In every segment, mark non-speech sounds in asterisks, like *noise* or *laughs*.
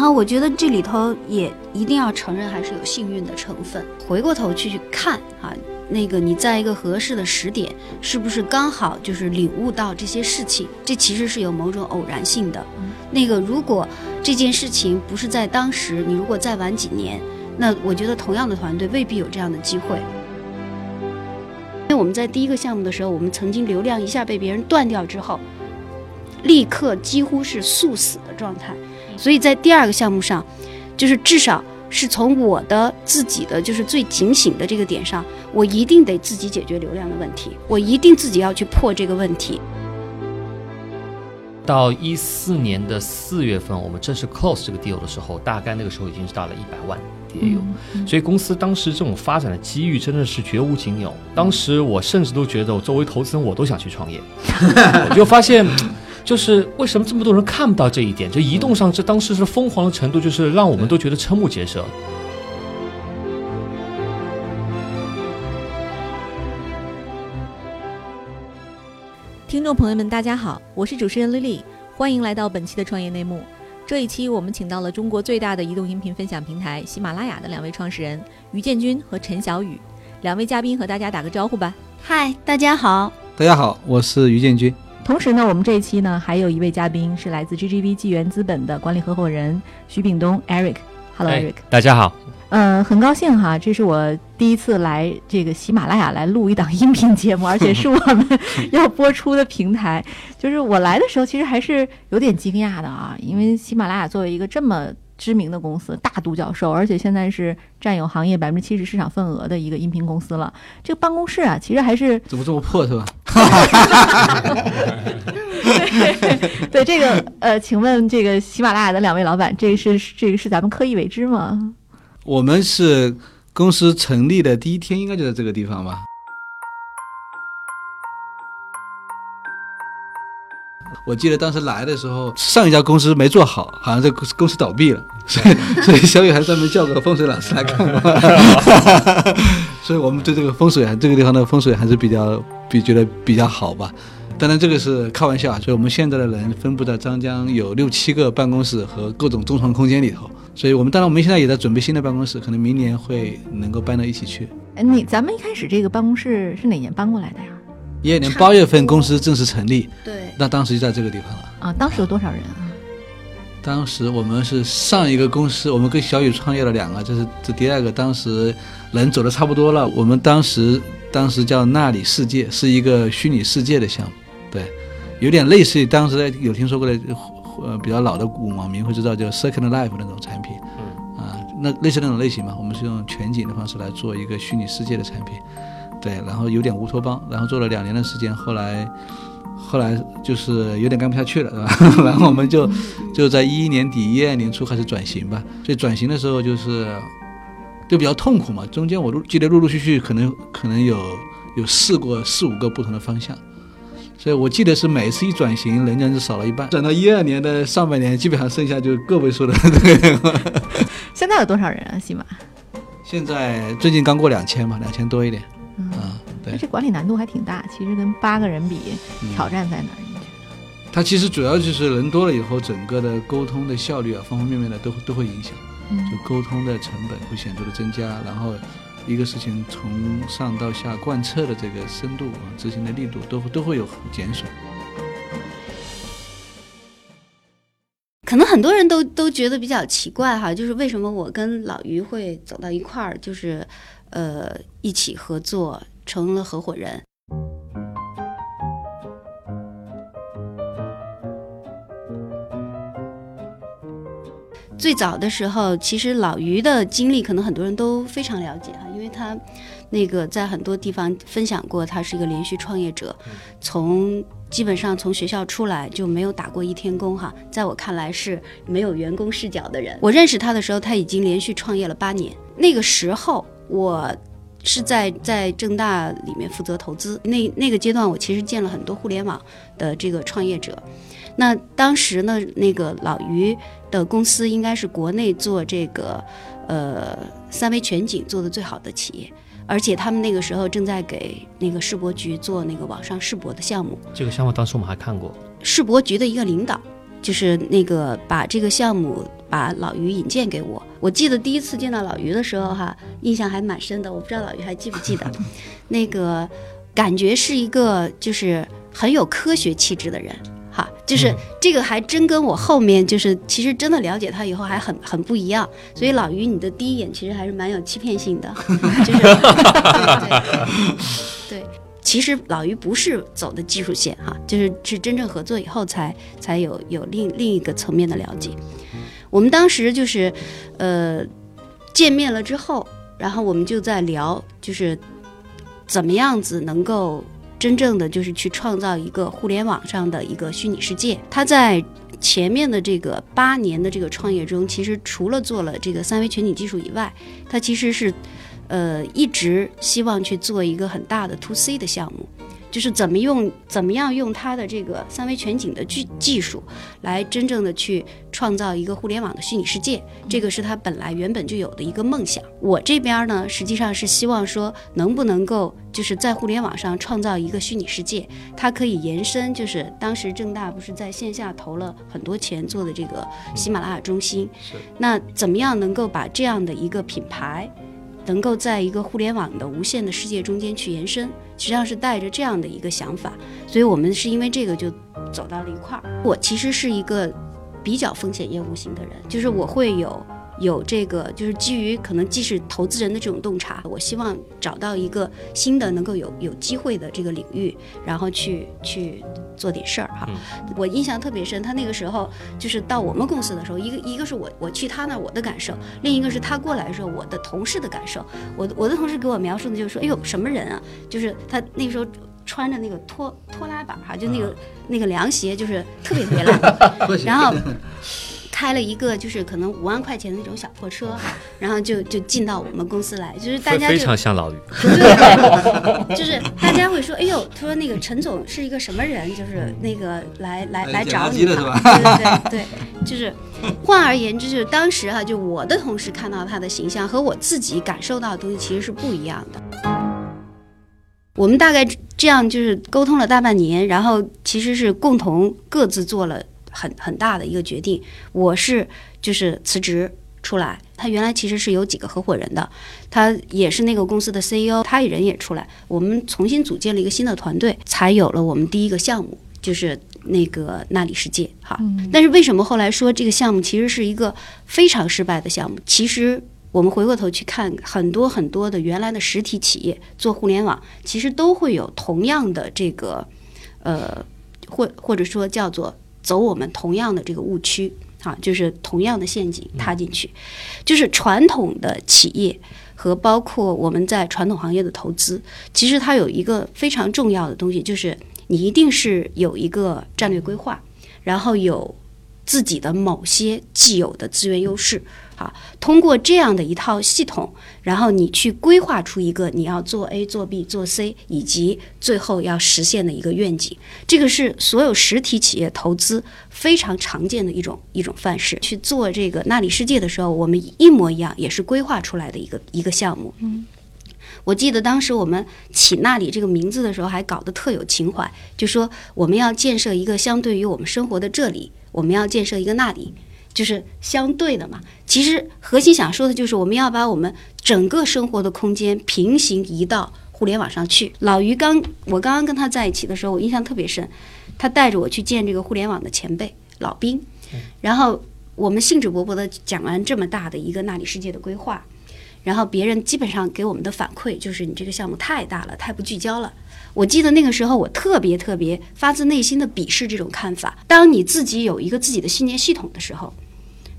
后我觉得这里头也一定要承认，还是有幸运的成分。回过头去去看啊，那个你在一个合适的时点，是不是刚好就是领悟到这些事情？这其实是有某种偶然性的。那个如果这件事情不是在当时，你如果再晚几年，那我觉得同样的团队未必有这样的机会。因为我们在第一个项目的时候，我们曾经流量一下被别人断掉之后，立刻几乎是速死的状态。所以在第二个项目上，就是至少是从我的自己的就是最警醒的这个点上，我一定得自己解决流量的问题，我一定自己要去破这个问题。到一四年的四月份，我们正式 close 这个 deal 的时候，大概那个时候已经是到了一百万也有，所以公司当时这种发展的机遇真的是绝无仅有。当时我甚至都觉得，我作为投资人，我都想去创业，*laughs* 我就发现。就是为什么这么多人看不到这一点？就移动上这当时是疯狂的程度，就是让我们都觉得瞠目结舌。听众朋友们，大家好，我是主持人丽丽，欢迎来到本期的创业内幕。这一期我们请到了中国最大的移动音频分享平台喜马拉雅的两位创始人于建军和陈小宇，两位嘉宾和大家打个招呼吧。嗨，大家好。大家好，我是于建军。同时呢，我们这一期呢还有一位嘉宾是来自 GGV 纪元资本的管理合伙人徐炳东 Eric。Hello Eric，大家好。嗯，很高兴哈，这是我第一次来这个喜马拉雅来录一档音频节目，*laughs* 而且是我们要播出的平台。就是我来的时候，其实还是有点惊讶的啊，因为喜马拉雅作为一个这么。知名的公司大独角兽，而且现在是占有行业百分之七十市场份额的一个音频公司了。这个办公室啊，其实还是怎么这么破是吧？对这个呃，请问这个喜马拉雅的两位老板，这个是这个是咱们刻意为之吗？我们是公司成立的第一天，应该就在这个地方吧。我记得当时来的时候，上一家公司没做好，好像这公司倒闭了，*laughs* 所以所以小雨还专门叫个风水老师来看。*laughs* 所以我们对这个风水啊，这个地方的风水还是比较比觉得比较好吧。当然这个是开玩笑，所以我们现在的人分布在张江有六七个办公室和各种中床空间里头。所以我们当然我们现在也在准备新的办公室，可能明年会能够搬到一起去。哎，你咱们一开始这个办公室是哪年搬过来的呀？*laughs* 一二年八月份公司正式成立，对，那当时就在这个地方了啊。当时有多少人啊？当时我们是上一个公司，我们跟小雨创业了两个，这是这第二个。当时人走的差不多了，我们当时当时叫那里世界，是一个虚拟世界的项目，对，有点类似于当时有听说过的，呃，比较老的网民会知道叫 Second Life 那种产品，嗯，啊，那类似那种类型嘛，我们是用全景的方式来做一个虚拟世界的产品。对，然后有点乌托邦，然后做了两年的时间，后来，后来就是有点干不下去了，是吧？然后我们就就在一一年底、一二年初开始转型吧。所以转型的时候就是就比较痛苦嘛，中间我记得陆陆续续可能可能有有试过四五个不同的方向，所以我记得是每次一转型，人家就少了一半。转到一二年的上半年，基本上剩下就个位数的。*laughs* 现在有多少人啊？起码现在最近刚过两千嘛，两千多一点。嗯，对，这管理难度还挺大。其实跟八个人比，挑战在哪儿？你觉得？它其实主要就是人多了以后，整个的沟通的效率啊，方方面面的都都会影响。就沟通的成本会显著的增加，然后一个事情从上到下贯彻的这个深度啊，执行的力度都都会有减损。可能很多人都都觉得比较奇怪哈，就是为什么我跟老于会走到一块儿，就是。呃，一起合作成了合伙人。最早的时候，其实老于的经历可能很多人都非常了解哈，因为他那个在很多地方分享过，他是一个连续创业者，从基本上从学校出来就没有打过一天工哈，在我看来是没有员工视角的人。我认识他的时候，他已经连续创业了八年，那个时候。我是在在正大里面负责投资，那那个阶段我其实见了很多互联网的这个创业者。那当时呢，那个老于的公司应该是国内做这个呃三维全景做的最好的企业，而且他们那个时候正在给那个世博局做那个网上世博的项目。这个项目当时我们还看过，世博局的一个领导就是那个把这个项目。把老于引荐给我。我记得第一次见到老于的时候，哈，印象还蛮深的。我不知道老于还记不记得，*laughs* 那个感觉是一个就是很有科学气质的人。哈，就是这个还真跟我后面就是其实真的了解他以后还很很不一样。所以老于，你的第一眼其实还是蛮有欺骗性的，*laughs* 就是 *laughs* 对对对。其实老于不是走的技术线哈，就是是真正合作以后才才有有另另一个层面的了解。我们当时就是呃见面了之后，然后我们就在聊，就是怎么样子能够。真正的就是去创造一个互联网上的一个虚拟世界。他在前面的这个八年的这个创业中，其实除了做了这个三维全景技术以外，他其实是，呃，一直希望去做一个很大的 to C 的项目。就是怎么用怎么样用它的这个三维全景的技技术，来真正的去创造一个互联网的虚拟世界，这个是他本来原本就有的一个梦想。我这边呢，实际上是希望说，能不能够就是在互联网上创造一个虚拟世界，它可以延伸，就是当时正大不是在线下投了很多钱做的这个喜马拉雅中心，那怎么样能够把这样的一个品牌？能够在一个互联网的无限的世界中间去延伸，实际上是带着这样的一个想法，所以我们是因为这个就走到了一块儿。我其实是一个比较风险业务型的人，就是我会有。有这个，就是基于可能既是投资人的这种洞察，我希望找到一个新的能够有有机会的这个领域，然后去去做点事儿哈。我印象特别深，他那个时候就是到我们公司的时候，一个一个是我我去他那我的感受，另一个是他过来的时候我的同事的感受。我我的同事给我描述的就是说，哎呦什么人啊？就是他那个时候穿着那个拖拖拉板哈，就那个那个凉鞋，就是特别特别烂，*laughs* 然后。*laughs* *laughs* 开了一个就是可能五万块钱的那种小破车，然后就就进到我们公司来，就是大家非常像老于，对 *laughs* 对对，就是大家会说，哎呦，他说那个陈总是一个什么人，就是那个来来来找你的，对对对对，就是换而言之，就是当时哈，就我的同事看到他的形象和我自己感受到的东西其实是不一样的。我们大概这样就是沟通了大半年，然后其实是共同各自做了。很很大的一个决定，我是就是辞职出来。他原来其实是有几个合伙人的，他也是那个公司的 CEO，他人也出来，我们重新组建了一个新的团队，才有了我们第一个项目，就是那个那里世界哈。但是为什么后来说这个项目其实是一个非常失败的项目？其实我们回过头去看，很多很多的原来的实体企业做互联网，其实都会有同样的这个呃，或或者说叫做。走我们同样的这个误区啊，就是同样的陷阱踏进去，就是传统的企业和包括我们在传统行业的投资，其实它有一个非常重要的东西，就是你一定是有一个战略规划，然后有自己的某些既有的资源优势。啊，通过这样的一套系统，然后你去规划出一个你要做 A、做 B、做 C，以及最后要实现的一个愿景。这个是所有实体企业投资非常常见的一种一种范式。去做这个纳里世界的时候，我们一模一样，也是规划出来的一个一个项目。嗯，我记得当时我们起“那里”这个名字的时候，还搞得特有情怀，就说我们要建设一个相对于我们生活的这里，我们要建设一个那里。就是相对的嘛，其实核心想说的就是我们要把我们整个生活的空间平行移到互联网上去。老于刚，我刚刚跟他在一起的时候，我印象特别深，他带着我去见这个互联网的前辈老兵，然后我们兴致勃勃的讲完这么大的一个那里世界的规划，然后别人基本上给我们的反馈就是你这个项目太大了，太不聚焦了。我记得那个时候，我特别特别发自内心的鄙视这种看法。当你自己有一个自己的信念系统的时候，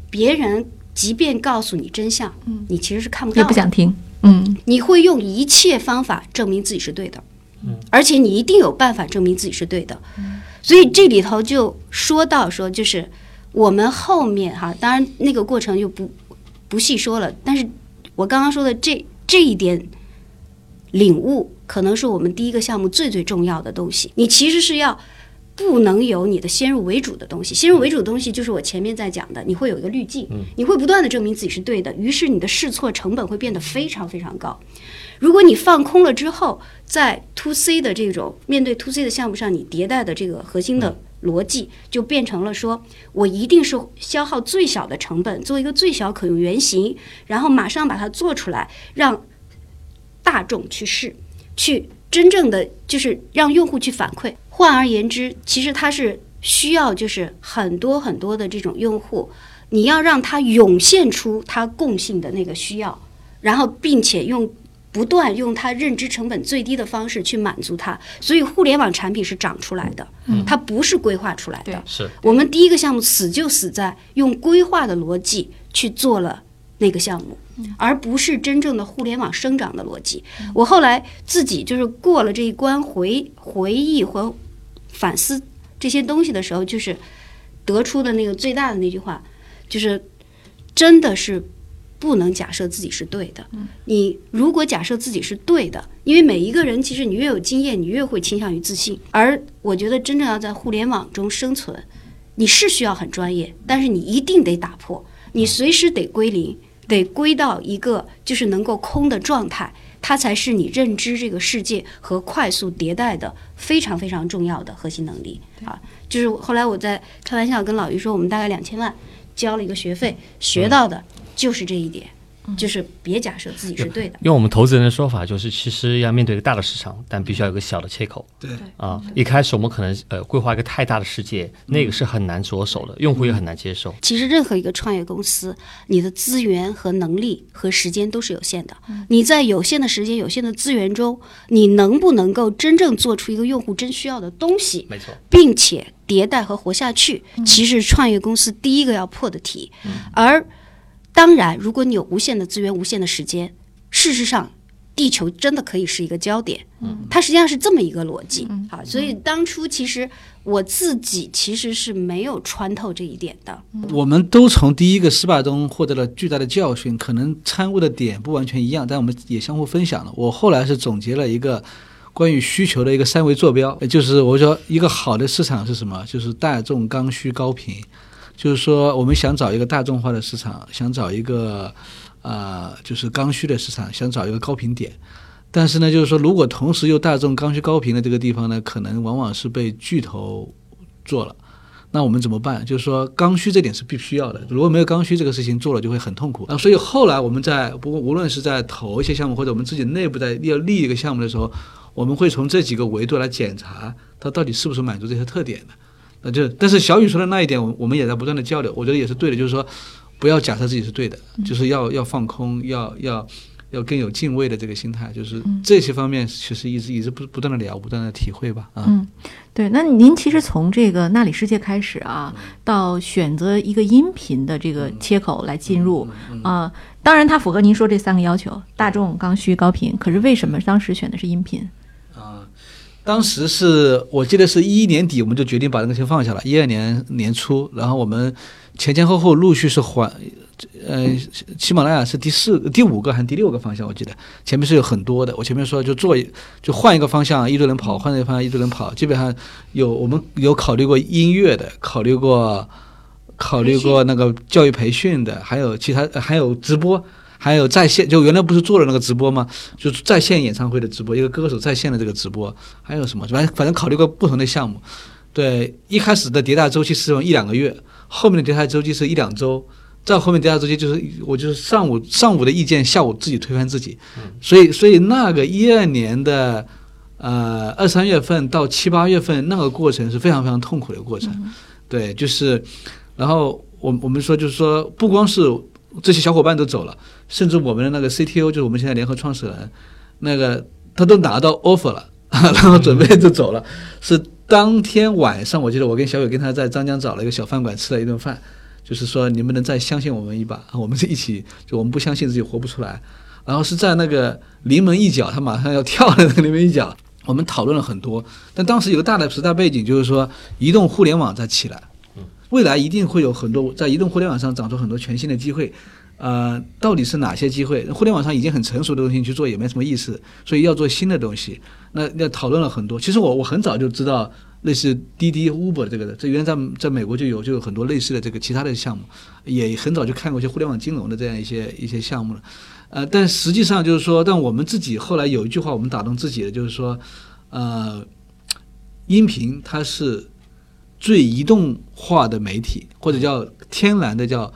别人即便告诉你真相，嗯，你其实是看不到，也不想听，嗯，你会用一切方法证明自己是对的，嗯，而且你一定有办法证明自己是对的，嗯，所以这里头就说到说，就是我们后面哈，当然那个过程就不不细说了，但是我刚刚说的这这一点领悟。可能是我们第一个项目最最重要的东西。你其实是要不能有你的先入为主的东西。先入为主的东西就是我前面在讲的，你会有一个滤镜，你会不断的证明自己是对的，于是你的试错成本会变得非常非常高。如果你放空了之后，在 to C 的这种面对 to C 的项目上，你迭代的这个核心的逻辑就变成了说，我一定是消耗最小的成本，做一个最小可用原型，然后马上把它做出来，让大众去试，去真正的就是让用户去反馈。换而言之，其实它是需要就是很多很多的这种用户，你要让他涌现出他共性的那个需要，然后并且用。不断用它认知成本最低的方式去满足它，所以互联网产品是长出来的，它不是规划出来的。是我们第一个项目死就死在用规划的逻辑去做了那个项目，而不是真正的互联网生长的逻辑。我后来自己就是过了这一关，回回忆和反思这些东西的时候，就是得出的那个最大的那句话，就是真的是。不能假设自己是对的。你如果假设自己是对的，因为每一个人其实你越有经验，你越会倾向于自信。而我觉得真正要在互联网中生存，你是需要很专业，但是你一定得打破，你随时得归零，得归到一个就是能够空的状态，它才是你认知这个世界和快速迭代的非常非常重要的核心能力啊！就是后来我在开玩笑跟老于说，我们大概两千万交了一个学费，学到的。就是这一点，就是别假设自己是对的。用我们投资人的说法，就是其实要面对一个大的市场，但必须要有个小的切口。对啊，一开始我们可能呃规划一个太大的世界，那个是很难着手的，用户也很难接受。其实任何一个创业公司，你的资源和能力和时间都是有限的。你在有限的时间、有限的资源中，你能不能够真正做出一个用户真需要的东西？没错，并且迭代和活下去，其实创业公司第一个要破的题，而。当然，如果你有无限的资源、无限的时间，事实上，地球真的可以是一个焦点。嗯，它实际上是这么一个逻辑。好，所以当初其实我自己其实是没有穿透这一点的。我们都从第一个失败中获得了巨大的教训，可能参悟的点不完全一样，但我们也相互分享了。我后来是总结了一个关于需求的一个三维坐标，就是我说一个好的市场是什么？就是大众刚需高频。就是说，我们想找一个大众化的市场，想找一个，呃，就是刚需的市场，想找一个高频点。但是呢，就是说，如果同时又大众刚需高频的这个地方呢，可能往往是被巨头做了。那我们怎么办？就是说，刚需这点是必须要的。如果没有刚需，这个事情做了就会很痛苦。啊，所以后来我们在不过无论是在投一些项目，或者我们自己内部在要立一个项目的时候，我们会从这几个维度来检查它到底是不是满足这些特点的。那就，但是小雨说的那一点，我我们也在不断的交流，我觉得也是对的，就是说，不要假设自己是对的，就是要要放空，要要要更有敬畏的这个心态，就是这些方面其实一直一直不不断的聊，不断的体会吧。嗯，对。那您其实从这个那里世界开始啊，到选择一个音频的这个切口来进入啊，当然它符合您说这三个要求：大众、刚需、高频。可是为什么当时选的是音频？当时是我记得是一一年底，我们就决定把那个先放下了。一二年年初，然后我们前前后后陆续是还，呃，喜马拉雅是第四、第五个还是第六个方向？我记得前面是有很多的。我前面说就做就换一个方向，一堆人跑；换一个方向，一堆人跑。基本上有我们有考虑过音乐的，考虑过考虑过那个教育培训的，还有其他还有直播。还有在线，就原来不是做了那个直播吗？就是在线演唱会的直播，一个歌手在线的这个直播，还有什么？反正反正考虑过不同的项目。对，一开始的迭代周期是用一两个月，后面的迭代周期是一两周，再后面迭代周期就是我就是上午上午的意见，下午自己推翻自己。所以所以那个一二年的呃二三月份到七八月份那个过程是非常非常痛苦的过程。对，就是，然后我我们说就是说不光是。这些小伙伴都走了，甚至我们的那个 CTO，就是我们现在联合创始人，那个他都拿到 offer 了，*laughs* 然后准备就走了。是当天晚上，我记得我跟小伟跟他在张江找了一个小饭馆吃了一顿饭，就是说你们能再相信我们一把，我们是一起，就我们不相信自己活不出来。然后是在那个临门一脚，他马上要跳的那个临门一脚，我们讨论了很多。但当时有个大的时代背景，就是说移动互联网在起来。未来一定会有很多在移动互联网上长出很多全新的机会，呃，到底是哪些机会？互联网上已经很成熟的东西去做也没什么意思，所以要做新的东西。那要讨论了很多。其实我我很早就知道类似滴滴、Uber 这个的，这原来在在美国就有就有很多类似的这个其他的项目，也很早就看过一些互联网金融的这样一些一些项目了。呃，但实际上就是说，但我们自己后来有一句话我们打动自己的，就是说，呃，音频它是。最移动化的媒体，或者叫天然的叫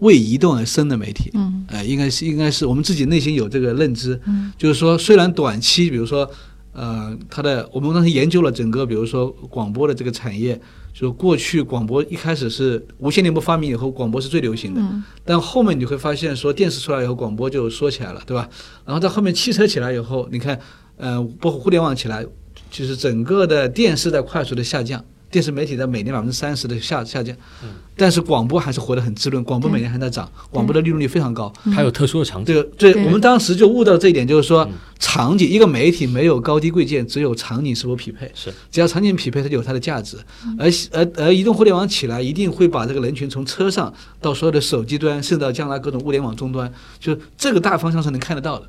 为移动而生的媒体。嗯呃，应该是应该是我们自己内心有这个认知，嗯就是说虽然短期，比如说呃，它的我们当时研究了整个，比如说广播的这个产业，就过去广播一开始是无线电波发明以后，广播是最流行的，嗯但后面你会发现说电视出来以后，广播就缩起来了，对吧？然后到后面汽车起来以后，你看，呃，包括互联网起来，就是整个的电视在快速的下降。电视媒体在每年百分之三十的下下降，但是广播还是活得很滋润，广播每年还在涨，广播的利润率非常高。它有特殊的场景这。个，对对我们当时就悟到这一点，就是说场景，一个媒体没有高低贵贱，只有场景是否匹配。是，只要场景匹配，它就有它的价值。而而而移动互联网起来，一定会把这个人群从车上到所有的手机端，甚至到将来各种物联网终端，就是这个大方向是能看得到的。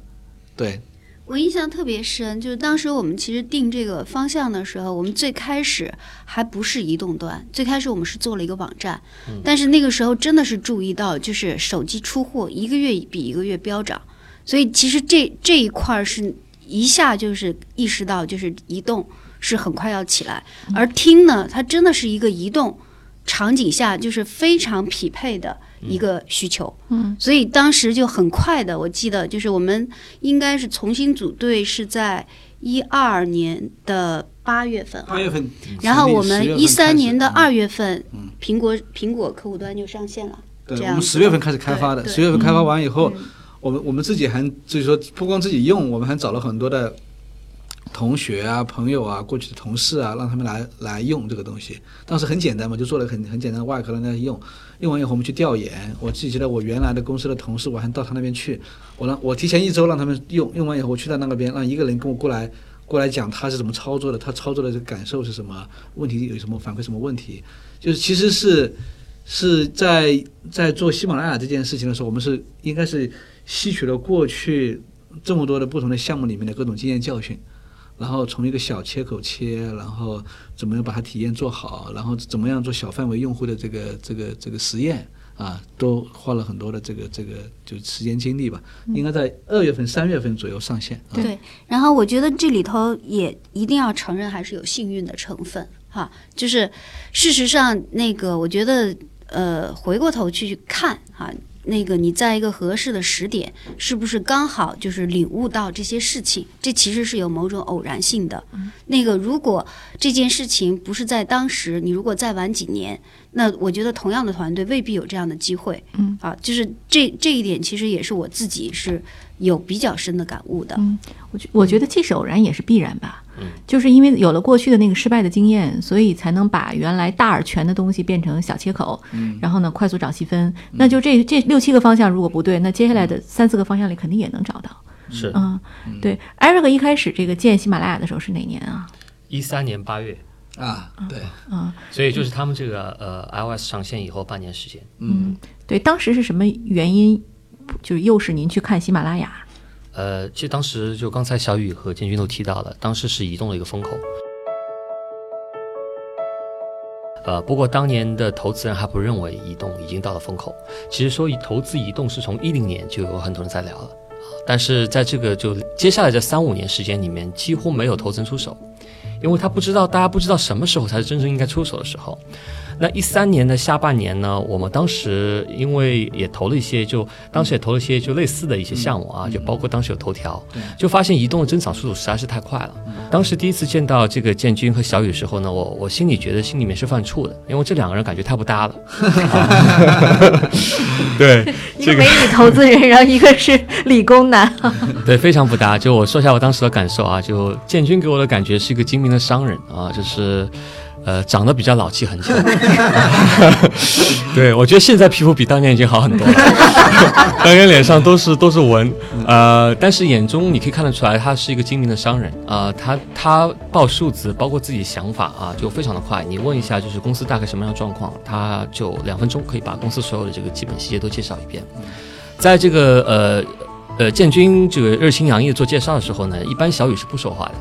对，我印象特别深，就是当时我们其实定这个方向的时候，我们最开始还不是移动端，最开始我们是做了一个网站，但是那个时候真的是注意到，就是手机出货一个月比一个月飙涨，所以其实这这一块儿是一下就是意识到，就是移动是很快要起来，而听呢，它真的是一个移动场景下就是非常匹配的一个需求。嗯。所以当时就很快的，我记得就是我们应该是重新组队是在一二年的八月份，八月份，然后我们一三年的二月，份嗯，苹果苹果客户端就上线了。对，这我们样十月份开始开发的，十月份开发完以后，嗯。我们我们自己还就是说，不光自己用，我们还找了很多的同学啊、朋友啊、过去的同事啊，让他们来来用这个东西。当时很简单嘛，就做了很很简单的外壳让大家用。用完以后，我们去调研。我自己记得我原来的公司的同事，我还到他那边去，我让我提前一周让他们用，用完以后我去到那个边，让一个人跟我过来。过来讲他是怎么操作的，他操作的这个感受是什么，问题有什么反馈什么问题，就是其实是是在在做喜马拉雅这件事情的时候，我们是应该是吸取了过去这么多的不同的项目里面的各种经验教训，然后从一个小切口切，然后怎么样把它体验做好，然后怎么样做小范围用户的这个这个这个实验啊，都花了很多的这个这个就时间精力吧，应该在二月份三月份左右上线。啊、对，然后我觉得这里头也一定要承认，还是有幸运的成分哈。就是事实上，那个我觉得，呃，回过头去看哈，那个你在一个合适的时点，是不是刚好就是领悟到这些事情？这其实是有某种偶然性的。那个如果这件事情不是在当时，你如果再晚几年，那我觉得同样的团队未必有这样的机会。嗯啊，就是这这一点，其实也是我自己是有比较深的感悟的。嗯，我觉我觉得既是偶然也是必然吧。嗯，就是因为有了过去的那个失败的经验，所以才能把原来大而全的东西变成小切口，嗯然后呢快速找细分。那就这这六七个方向如果不对，那接下来的三四个方向里肯定也能找到。是嗯，对。艾瑞克一开始这个建喜马拉雅的时候是哪年啊？一三年八月，啊，对，啊所以就是他们这个呃 iOS 上线以后半年时间。嗯，对，当时是什么原因，就是诱使您去看喜马拉雅？呃，其实当时就刚才小雨和建军都提到了，当时是移动的一个风口。呃，不过当年的投资人还不认为移动已经到了风口。其实说以投资移动是从一零年就有很多人在聊了，啊但是在这个就接下来这三五年时间里面，几乎没有投资人出手，因为他不知道，大家不知道什么时候才是真正应该出手的时候。那一三年的下半年呢，我们当时因为也投了一些，就当时也投了一些就类似的一些项目啊，就包括当时有头条，就发现移动的增长速度实在是太快了。当时第一次见到这个建军和小雨的时候呢，我我心里觉得心里面是犯怵的，因为这两个人感觉太不搭了。*laughs* 对，*laughs* 一个美女投资人，然后一个是理工男。*laughs* 对，非常不搭。就我说一下我当时的感受啊，就建军给我的感觉是一个精明的商人啊，就是。呃，长得比较老气横秋，*laughs* 对我觉得现在皮肤比当年已经好很多了，*laughs* 当年脸上都是都是纹，呃，但是眼中你可以看得出来，他是一个精明的商人啊、他他报数字，包括自己想法啊，就非常的快。你问一下，就是公司大概什么样的状况，他就两分钟可以把公司所有的这个基本细节都介绍一遍。在这个呃呃建军这个热情洋溢做介绍的时候呢，一般小雨是不说话的。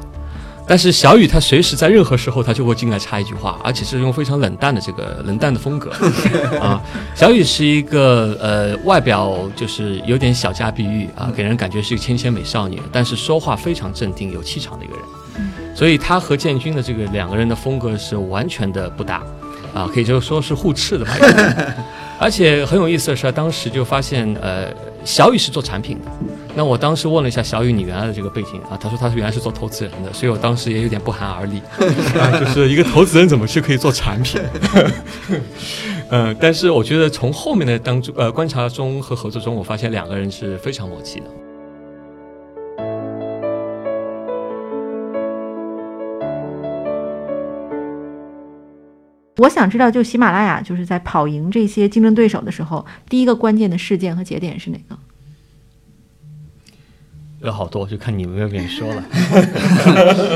但是小雨他随时在任何时候他就会进来插一句话，而且是用非常冷淡的这个冷淡的风格 *laughs* 啊。小雨是一个呃外表就是有点小家碧玉啊，给人感觉是一个纤纤美少女，但是说话非常镇定有气场的一个人。所以他和建军的这个两个人的风格是完全的不搭。啊，可以就说是互斥的吧。*laughs* 而且很有意思的是，当时就发现，呃，小雨是做产品的。那我当时问了一下小雨你原来的这个背景啊，他说他是原来是做投资人的，所以我当时也有点不寒而栗，*laughs* 啊，就是一个投资人怎么去可以做产品？*laughs* 嗯，但是我觉得从后面的当中呃观察中和合作中，我发现两个人是非常默契的。我想知道，就喜马拉雅就是在跑赢这些竞争对手的时候，第一个关键的事件和节点是哪个？有好多，就看你们愿不愿意说了。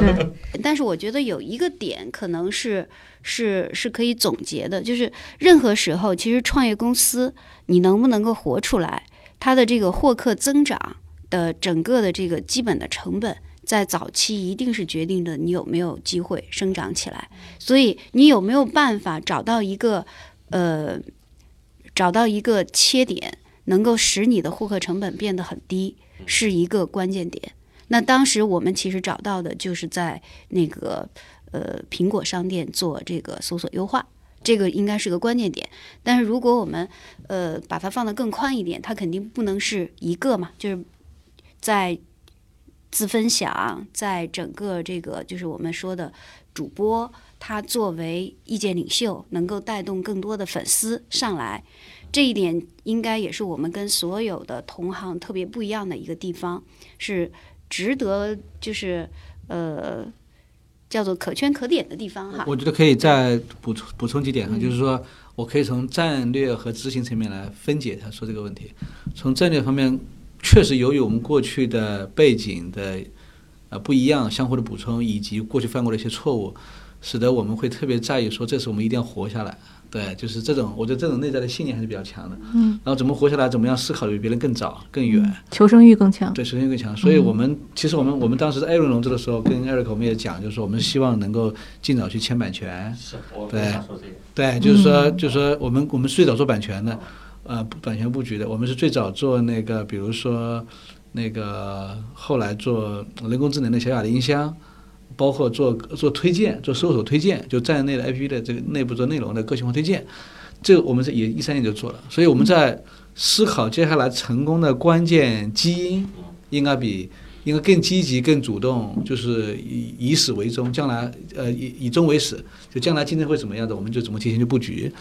对，*laughs* 但是我觉得有一个点可能是是是可以总结的，就是任何时候，其实创业公司你能不能够活出来，它的这个获客增长的整个的这个基本的成本，在早期一定是决定着你有没有机会生长起来。所以你有没有办法找到一个呃找到一个切点，能够使你的获客成本变得很低，是一个关键点。那当时我们其实找到的就是在那个呃苹果商店做这个搜索优化，这个应该是个关键点。但是如果我们呃把它放得更宽一点，它肯定不能是一个嘛，就是在自分享，在整个这个就是我们说的主播，他作为意见领袖，能够带动更多的粉丝上来。这一点应该也是我们跟所有的同行特别不一样的一个地方，是值得就是呃叫做可圈可点的地方哈。我觉得可以再补充补充几点哈，就是说我可以从战略和执行层面来分解他说这个问题。从战略方面，确实由于我们过去的背景的呃不一样，相互的补充，以及过去犯过的一些错误，使得我们会特别在意说，这次我们一定要活下来。对，就是这种，我觉得这种内在的信念还是比较强的。嗯，然后怎么活下来，怎么样思考的比别人更早、更远。求生欲更强。对，求生欲更强。所以我们其实我们我们当时在艾伦融资的时候，跟艾瑞克我们也讲，就是说我们希望能够尽早去签版权。是，我对想说这个。对，就是说，就是说，我们我们最早做版权的，呃，版权布局的。我们是最早做那个，比如说那个后来做人工智能的小雅的音箱，包括做做推荐、做搜索推荐，就站内的 APP 的这个内部做内容的个性化推荐，这个我们是也一三年就做了。所以我们在思考接下来成功的关键基因，应该比应该更积极、更主动，就是以以始为终，将来呃以以终为始，就将来竞争会怎么样的，我们就怎么提前去布局。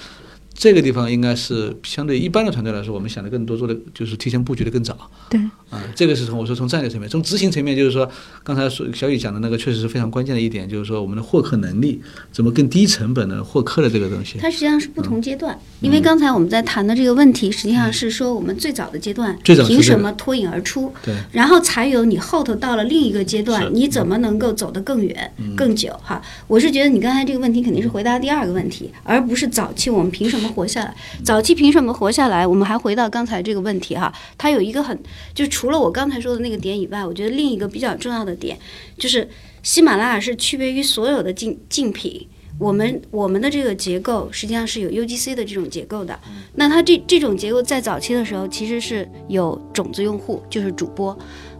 这个地方应该是相对一般的团队来说，我们想的更多，做的就是提前布局的更早。对，啊，这个是从我说从战略层面，从执行层面，就是说刚才说小雨讲的那个，确实是非常关键的一点，就是说我们的获客能力怎么更低成本的获客的这个东西。它实际上是不同阶段，因为刚才我们在谈的这个问题，实际上是说我们最早的阶段最早凭什么脱颖而出，对，然后才有你后头到了另一个阶段，你怎么能够走得更远、更久？哈，我是觉得你刚才这个问题肯定是回答第二个问题，而不是早期我们凭什么活下来。早期凭什么活下来？我们还回到刚才这个问题哈，它有一个很，就除了我刚才说的那个点以外，我觉得另一个比较重要的点就是喜马拉雅是区别于所有的竞竞品。我们我们的这个结构实际上是有 UGC 的这种结构的，那它这这种结构在早期的时候其实是有种子用户，就是主播。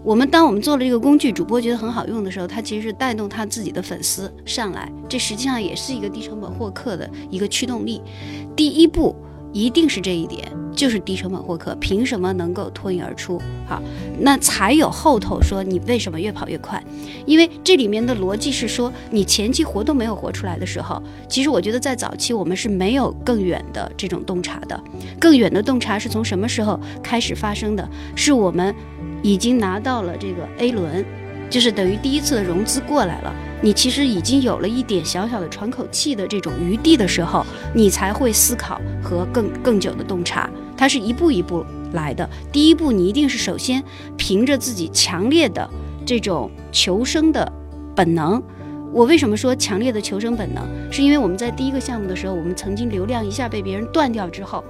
我们当我们做了这个工具，主播觉得很好用的时候，它其实是带动他自己的粉丝上来，这实际上也是一个低成本获客的一个驱动力。第一步一定是这一点，就是低成本获客，凭什么能够脱颖而出？好，那才有后头说你为什么越跑越快？因为这里面的逻辑是说，你前期活都没有活出来的时候，其实我觉得在早期我们是没有更远的这种洞察的。更远的洞察是从什么时候开始发生的？是我们已经拿到了这个 A 轮，就是等于第一次的融资过来了，你其实已经有了一点小小的喘口气的这种余地的时候，你才会思考和更更久的洞察。它是一步一步来的。第一步，你一定是首先凭着自己强烈的这种求生的本能。我为什么说强烈的求生本能？是因为我们在第一个项目的时候，我们曾经流量一下被别人断掉之后，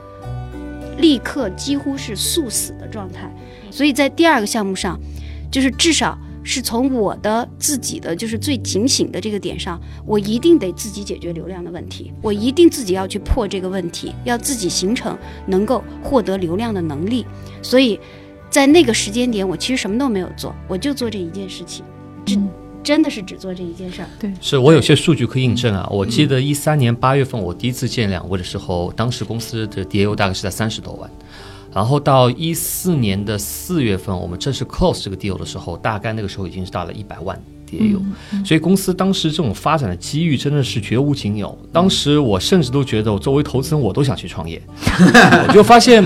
立刻几乎是速死的状态。所以在第二个项目上，就是至少是从我的自己的就是最警醒的这个点上，我一定得自己解决流量的问题，我一定自己要去破这个问题，要自己形成能够获得流量的能力。所以在那个时间点，我其实什么都没有做，我就做这一件事情。这真的是只做这一件事儿。对是我有些数据可以印证啊。我记得一三年八月份我第一次见两位的时候，当时公司的 DAU 大概是在三十多万，然后到一四年的四月份我们正式 close 这个 deal 的时候，大概那个时候已经是到了一百万 DAU，、所以公司当时这种发展的机遇真的是绝无仅有。当时我甚至都觉得，我作为投资人我都想去创业，*laughs* 我就发现。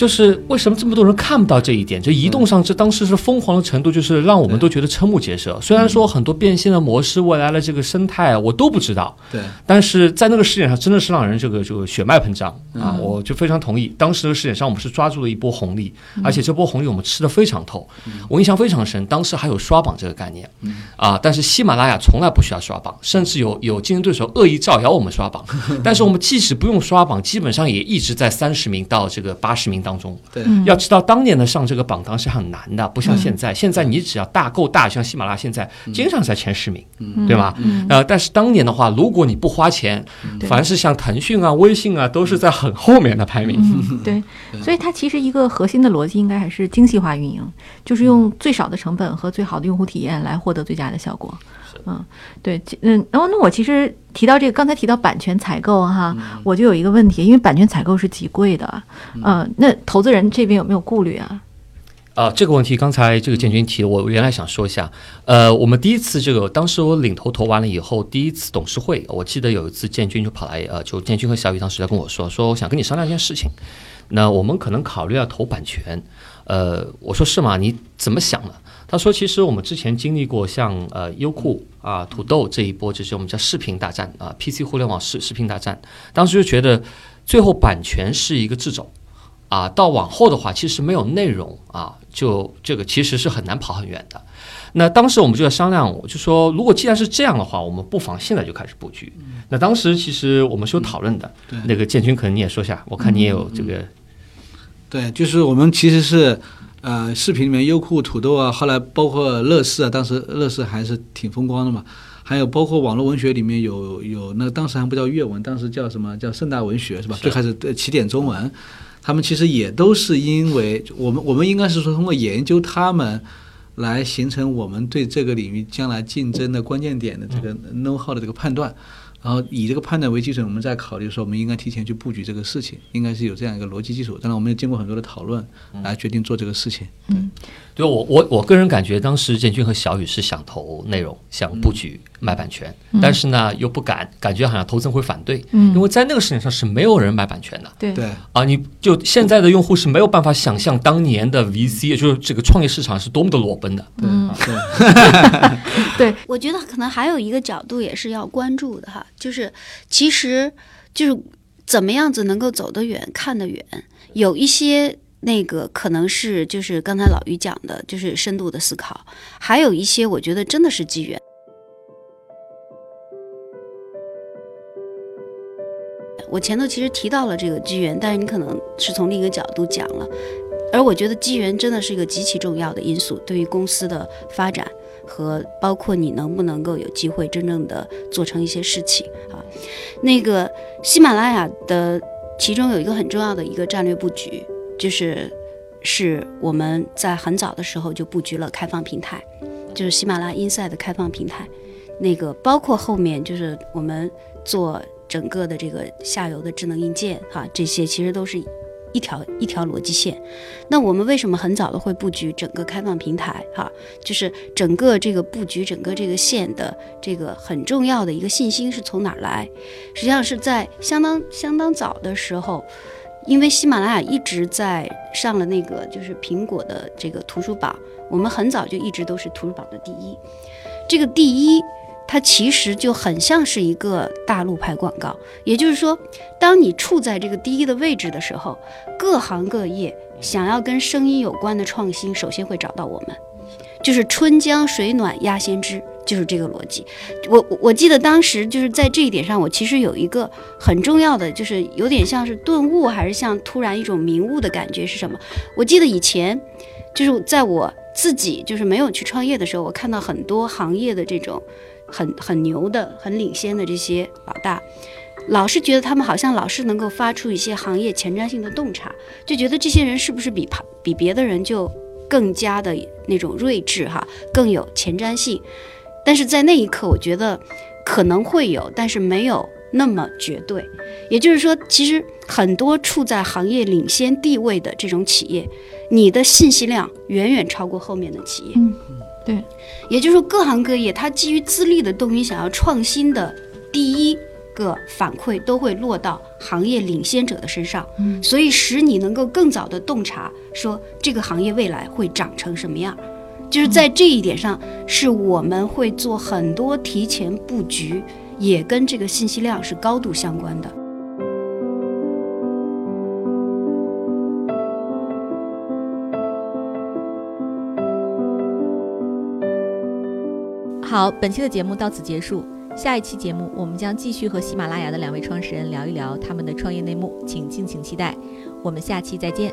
就是为什么这么多人看不到这一点？就移动上这当时是疯狂的程度，就是让我们都觉得瞠目结舌。虽然说很多变现的模式、未来的这个生态我都不知道，对，但是在那个试点上真的是让人这个这个血脉膨胀啊！我就非常同意，当时的试点上我们是抓住了一波红利，而且这波红利我们吃的非常透，我印象非常深。当时还有刷榜这个概念啊，但是喜马拉雅从来不需要刷榜，甚至有有竞争对手恶意造谣我们刷榜，*laughs* 但是我们即使不用刷榜，基本上也一直在三十名到这个八十名当中。对。要知道当年的上这个榜单是很难的，不像现在，现在你只要大够大，像喜马拉雅现在经常在前十名，对吧？呃，但是当年的话，如果你不花钱，对。凡是像腾讯啊、微信啊，都是在很后面的排名。嗯，*laughs* 对，所以它其实一个核心的逻辑应该还是精细化运营，就是用最少的成本和最好的用户体验来获得最佳的效果。嗯，对，其嗯，然后那我其实提到这个，刚才提到版权采购哈，我就有一个问题，因为版权采购是极贵的，嗯、那投资人这边有没有顾虑啊？啊，这个问题刚才这个建军提，我原来想说一下。呃，我们第一次这个，当时我领头投完了以后，第一次董事会，我记得有一次建军就跑来，呃，就建军和小雨当时来跟我说，说我想跟你商量一件事情。那我们可能考虑要投版权。呃，我说是吗？你怎么想的？他说，其实我们之前经历过像呃优酷啊、土豆这一波，就是我们叫视频大战啊，PC 互联网视视频大战。当时就觉得，最后版权是一个掣肘。啊，到往后的话，其实没有内容啊，就这个其实是很难跑很远的。那当时我们就在商量，我就说，如果既然是这样的话，我们不妨现在就开始布局。那当时其实我们是有讨论的，那个建军可能你也说下，我看你也有这个，对，就是我们其实是，呃，视频里面优酷、土豆啊，后来包括乐视啊，当时乐视还是挺风光的嘛。还有包括网络文学里面有有那当时还不叫阅文，当时叫什么叫盛大文学是吧？是最开始的起点中文，他们其实也都是因为我们我们应该是说通过研究他们。来形成我们对这个领域将来竞争的关键点的这个 know how 的这个判断，然后以这个判断为基准，我们在考虑说我们应该提前去布局这个事情，应该是有这样一个逻辑基础。当然，我们也经过很多的讨论来决定做这个事情。对我我我个人感觉，当时建军和小雨是想投内容，想布局买版权，但是呢又不敢，感觉好像投资人会反对，嗯因为在那个市场上是没有人买版权的。对对，啊，你就现在的用户是没有办法想象当年的 VC，也就是这个创业市场是多么的裸奔的。嗯对，*laughs* 对，我觉得可能还有一个角度也是要关注的哈，就是其实就是怎么样子能够走得远、看得远，有一些那个可能是就是刚才老于讲的，就是深度的思考，还有一些我觉得真的是机缘。我前头其实提到了这个机缘，但是你可能是从另一个角度讲了，而我觉得机缘真的是一个极其重要的因素，对于公司的发展。和包括你能不能够有机会真正的做成一些事情啊。那个喜马拉雅的其中有一个很重要的一个战略布局，就是是我们在很早的时候就布局了开放平台，就是喜马拉雅 Inside 的开放平台。那个包括后面就是我们做整个的这个下游的智能硬件哈，这些其实都是一条一条逻辑线。那我们为什么很早的会布局整个开放平台哈？就是整个这个布局，整个这个线的这个很重要的一个信心是从哪儿来？实际上是在相当相当早的时候，因为喜马拉雅一直在上了那个就是苹果的这个图书榜，我们很早就一直都是图书榜的第一。这个第一，它其实就很像是一个大陆牌广告，也就是说，当你处在这个第一的位置的时候，各行各业想要跟声音有关的创新，首先会找到我们。就是春江水暖鸭先知，就是这个逻辑。我我记得当时就是在这一点上，我其实有一个很重要的，就是有点像是顿悟，还是像突然一种明悟的感觉是什么？我记得以前就是在我自己就是没有去创业的时候，我看到很多行业的这种很很牛的、很领先的这些老大。老是觉得他们好像老是能够发出一些行业前瞻性的洞察，就觉得这些人是不是比旁比别的人就更加的那种睿智哈，更有前瞻性。但是在那一刻，我觉得可能会有，但是没有那么绝对。也就是说，其实很多处在行业领先地位的这种企业，你的信息量远远超过后面的企业。嗯，对。也就是说，各行各业它基于资历的动因，想要创新的第一个反馈都会落到行业领先者的身上，嗯所以使你能够更早的洞察说这个行业未来会长成什么样。就是在这一点上，是我们会做很多提前布局，也跟这个信息量是高度相关的。好，本期的节目到此结束。下一期节目，我们将继续和喜马拉雅的两位创始人聊一聊他们的创业内幕，请敬请期待。我们下期再见。